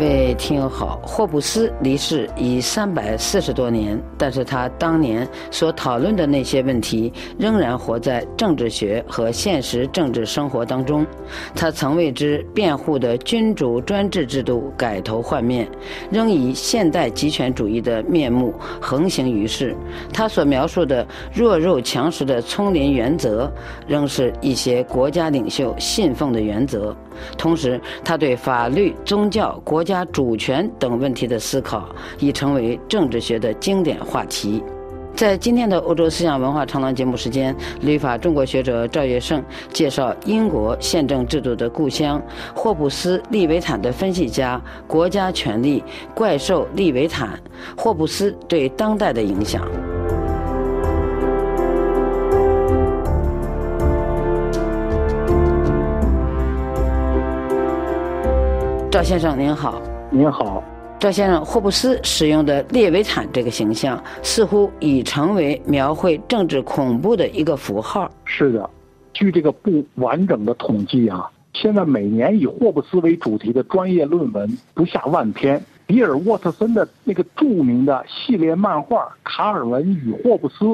各位听友好，霍布斯离世已三百四十多年，但是他当年所讨论的那些问题仍然活在政治学和现实政治生活当中。他曾为之辩护的君主专制制度改头换面，仍以现代极权主义的面目横行于世。他所描述的弱肉强食的丛林原则，仍是一些国家领袖信奉的原则。同时，他对法律、宗教、国家家主权等问题的思考，已成为政治学的经典话题。在今天的欧洲思想文化长廊节目时间，旅法中国学者赵月胜介绍英国宪政制度的故乡——霍布斯利维坦的分析家、国家权力怪兽利维坦，霍布斯对当代的影响。赵先生您好，您好，赵先生，霍布斯使用的列维坦这个形象，似乎已成为描绘政治恐怖的一个符号。是的，据这个不完整的统计啊，现在每年以霍布斯为主题的专业论文不下万篇。比尔·沃特森的那个著名的系列漫画《卡尔文与霍布斯》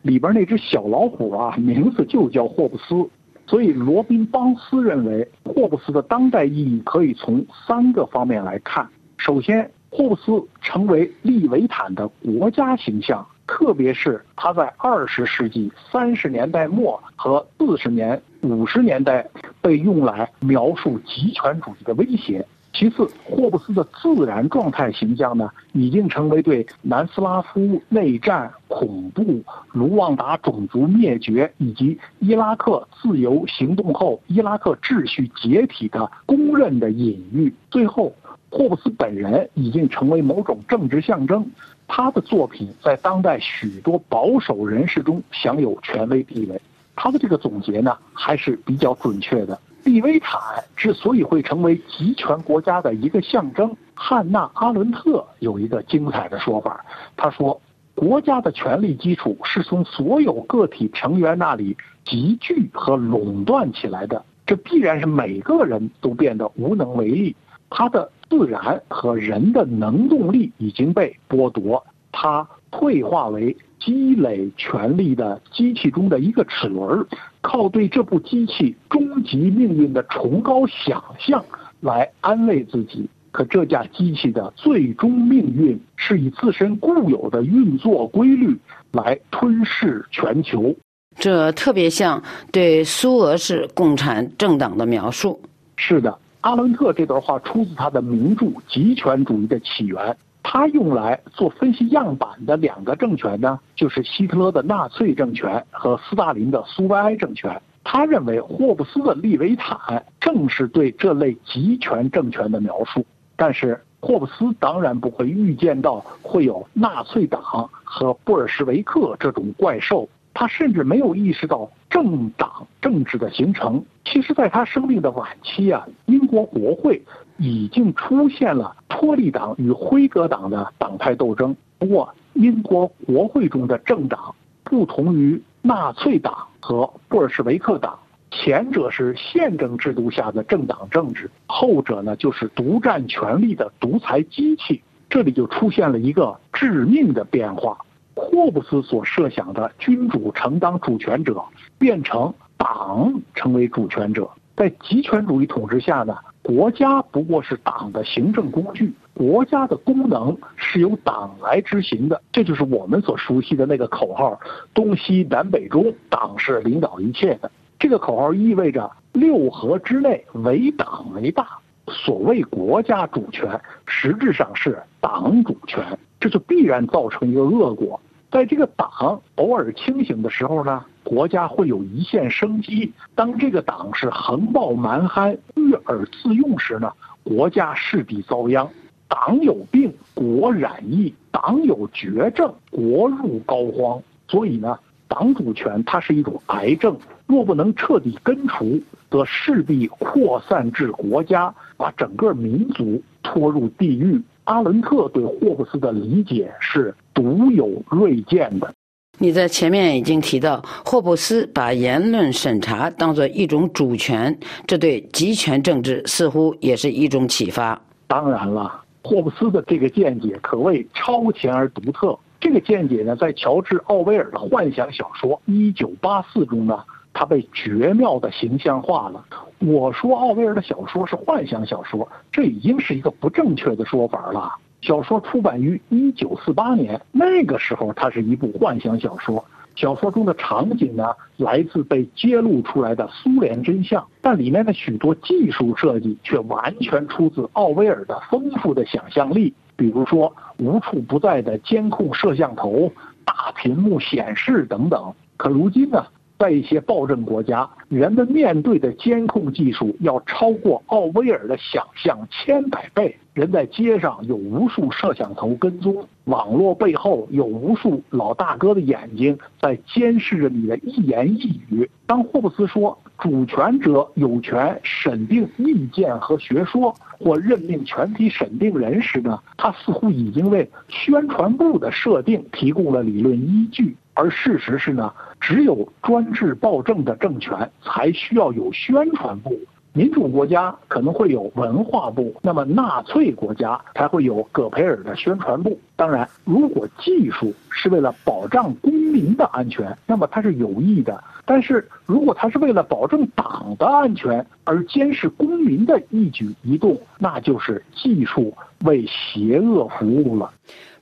里边那只小老虎啊，名字就叫霍布斯。所以，罗宾·邦斯认为，霍布斯的当代意义可以从三个方面来看。首先，霍布斯成为利维坦的国家形象，特别是他在二十世纪三十年代末和四十年、五十年代被用来描述极权主义的威胁。其次，霍布斯的自然状态形象呢，已经成为对南斯拉夫内战、恐怖、卢旺达种族灭绝以及伊拉克自由行动后伊拉克秩序解体的公认的隐喻。最后，霍布斯本人已经成为某种政治象征，他的作品在当代许多保守人士中享有权威地位。他的这个总结呢，还是比较准确的。利维坦之所以会成为集权国家的一个象征，汉娜·阿伦特有一个精彩的说法。他说：“国家的权力基础是从所有个体成员那里集聚和垄断起来的，这必然是每个人都变得无能为力。他的自然和人的能动力已经被剥夺，他退化为。”积累权力的机器中的一个齿轮，靠对这部机器终极命运的崇高想象来安慰自己。可这架机器的最终命运是以自身固有的运作规律来吞噬全球。这特别像对苏俄式共产政党的描述。是的，阿伦特这段话出自他的名著《极权主义的起源》。他用来做分析样板的两个政权呢，就是希特勒的纳粹政权和斯大林的苏维埃政权。他认为霍布斯的利维坦正是对这类集权政权的描述。但是霍布斯当然不会预见到会有纳粹党和布尔什维克这种怪兽。他甚至没有意识到政党政治的形成。其实，在他生命的晚期啊，国国会已经出现了托利党与辉格党的党派斗争。不过，英国国会中的政党不同于纳粹党和布尔什维克党，前者是宪政制度下的政党政治，后者呢就是独占权力的独裁机器。这里就出现了一个致命的变化。霍布斯所设想的君主承当主权者，变成党成为主权者。在集权主义统治下呢，国家不过是党的行政工具，国家的功能是由党来执行的。这就是我们所熟悉的那个口号：东西南北中，党是领导一切的。这个口号意味着六合之内唯党为大。所谓国家主权，实质上是党主权，这就必然造成一个恶果。在这个党偶尔清醒的时候呢，国家会有一线生机；当这个党是横暴蛮憨、悦耳自用时呢，国家势必遭殃。党有病，国染疫；党有绝症，国入膏肓。所以呢，党主权它是一种癌症，若不能彻底根除，则势必扩散至国家，把整个民族拖入地狱。阿伦特对霍布斯的理解是独有锐见的。你在前面已经提到，霍布斯把言论审查当作一种主权，这对集权政治似乎也是一种启发。当然了，霍布斯的这个见解可谓超前而独特。这个见解呢，在乔治·奥威尔的幻想小说《一九八四》中呢，他被绝妙的形象化了。我说奥威尔的小说是幻想小说，这已经是一个不正确的说法了。小说出版于一九四八年，那个时候它是一部幻想小说。小说中的场景呢，来自被揭露出来的苏联真相，但里面的许多技术设计却完全出自奥威尔的丰富的想象力。比如说，无处不在的监控摄像头、大屏幕显示等等。可如今呢？在一些暴政国家，人们面对的监控技术要超过奥威尔的想象千百倍。人在街上有无数摄像头跟踪，网络背后有无数老大哥的眼睛在监视着你的一言一语。当霍布斯说主权者有权审定意见和学说，或任命全体审定人时呢，他似乎已经为宣传部的设定提供了理论依据。而事实是呢，只有专制暴政的政权才需要有宣传部，民主国家可能会有文化部，那么纳粹国家才会有戈培尔的宣传部。当然，如果技术是为了保障公民的安全，那么它是有益的；但是如果它是为了保证党的安全而监视公民的一举一动，那就是技术为邪恶服务了。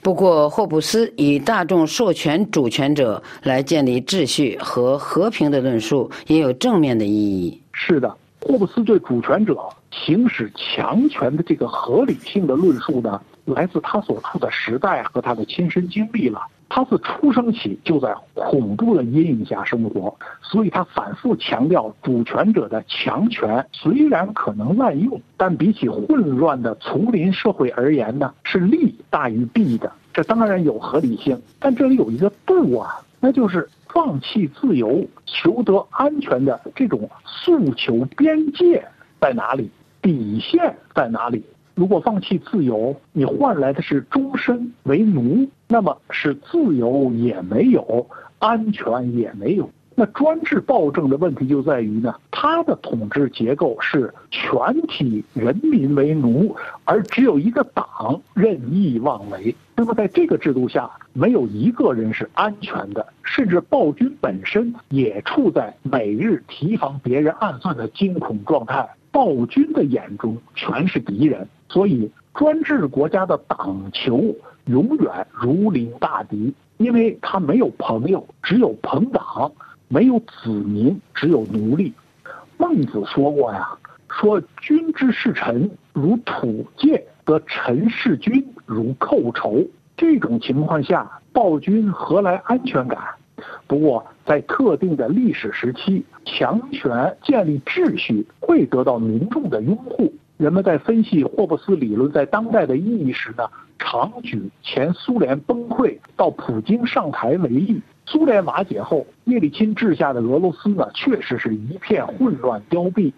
不过，霍布斯以大众授权主权者来建立秩序和和平的论述也有正面的意义。是的，霍布斯对主权者行使强权的这个合理性的论述呢，来自他所处的时代和他的亲身经历了。他自出生起就在恐怖的阴影下生活，所以他反复强调主权者的强权虽然可能滥用，但比起混乱的丛林社会而言呢，是利大于弊的。这当然有合理性，但这里有一个度啊，那就是放弃自由、求得安全的这种诉求边界在哪里，底线在哪里？如果放弃自由，你换来的是终身为奴，那么是自由也没有，安全也没有。那专制暴政的问题就在于呢，它的统治结构是全体人民为奴，而只有一个党任意妄为。那么在这个制度下，没有一个人是安全的，甚至暴君本身也处在每日提防别人暗算的惊恐状态。暴君的眼中全是敌人。所以，专制国家的党球永远如临大敌，因为他没有朋友，只有朋党；没有子民，只有奴隶。孟子说过呀：“说君之视臣如土芥，得臣视君如寇仇。”这种情况下，暴君何来安全感？不过，在特定的历史时期，强权建立秩序会得到民众的拥护。人们在分析霍布斯理论在当代的意义时呢，常举前苏联崩溃到普京上台为例。苏联瓦解后，叶利钦治下的俄罗斯呢，确实是一片混乱凋敝。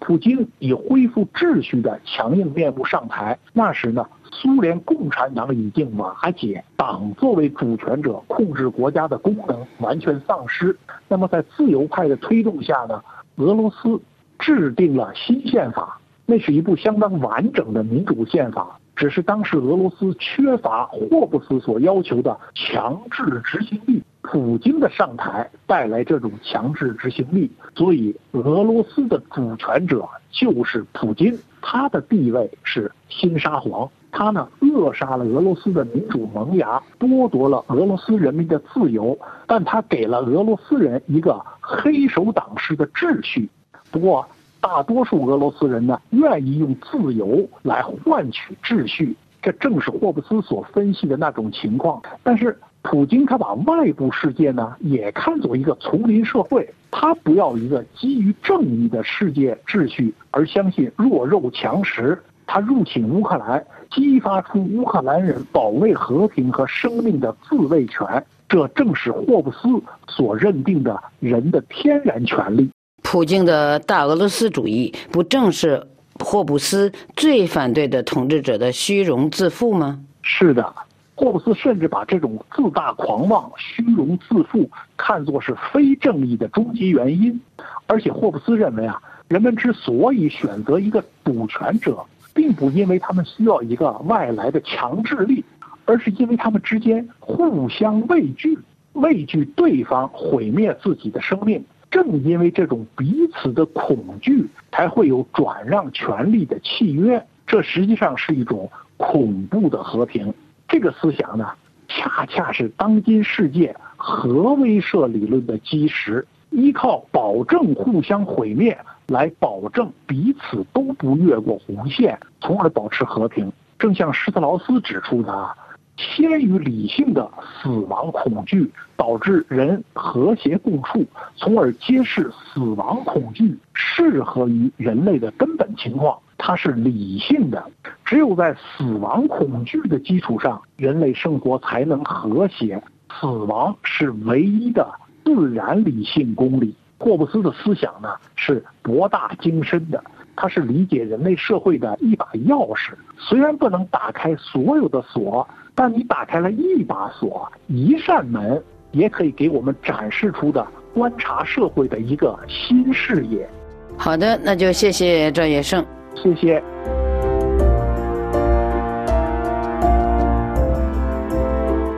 普京以恢复秩序的强硬面目上台，那时呢，苏联共产党已经瓦解，党作为主权者控制国家的功能完全丧失。那么在自由派的推动下呢，俄罗斯制定了新宪法。那是一部相当完整的民主宪法，只是当时俄罗斯缺乏霍布斯所要求的强制执行力。普京的上台带来这种强制执行力，所以俄罗斯的主权者就是普京，他的地位是新沙皇。他呢扼杀了俄罗斯的民主萌芽，剥夺了俄罗斯人民的自由，但他给了俄罗斯人一个黑手党式的秩序。不过。大多数俄罗斯人呢，愿意用自由来换取秩序，这正是霍布斯所分析的那种情况。但是，普京他把外部世界呢，也看作一个丛林社会，他不要一个基于正义的世界秩序，而相信弱肉强食。他入侵乌克兰，激发出乌克兰人保卫和平和生命的自卫权，这正是霍布斯所认定的人的天然权利。普京的大俄罗斯主义，不正是霍布斯最反对的统治者的虚荣自负吗？是的，霍布斯甚至把这种自大狂妄、虚荣自负看作是非正义的终极原因。而且，霍布斯认为啊，人们之所以选择一个主权者，并不因为他们需要一个外来的强制力，而是因为他们之间互相畏惧，畏惧对方毁灭自己的生命。正因为这种彼此的恐惧，才会有转让权利的契约。这实际上是一种恐怖的和平。这个思想呢，恰恰是当今世界核威慑理论的基石。依靠保证互相毁灭来保证彼此都不越过红线，从而保持和平。正像施特劳斯指出的，先于理性的死亡恐惧导致人和谐共处，从而揭示死亡恐惧适合于人类的根本情况。它是理性的，只有在死亡恐惧的基础上，人类生活才能和谐。死亡是唯一的。自然理性公理，霍布斯的思想呢是博大精深的，它是理解人类社会的一把钥匙。虽然不能打开所有的锁，但你打开了一把锁、一扇门，也可以给我们展示出的观察社会的一个新视野。好的，那就谢谢赵野胜，谢谢。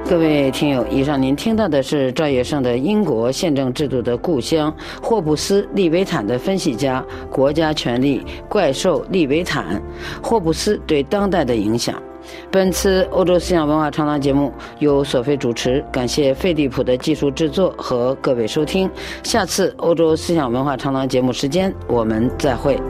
各位听友，以上您听到的是赵野胜的英国宪政制度的故乡霍布斯利维坦的分析家，国家权力怪兽利维坦，霍布斯对当代的影响。本次欧洲思想文化长廊节目由索菲主持，感谢费利普的技术制作和各位收听。下次欧洲思想文化长廊节目时间，我们再会。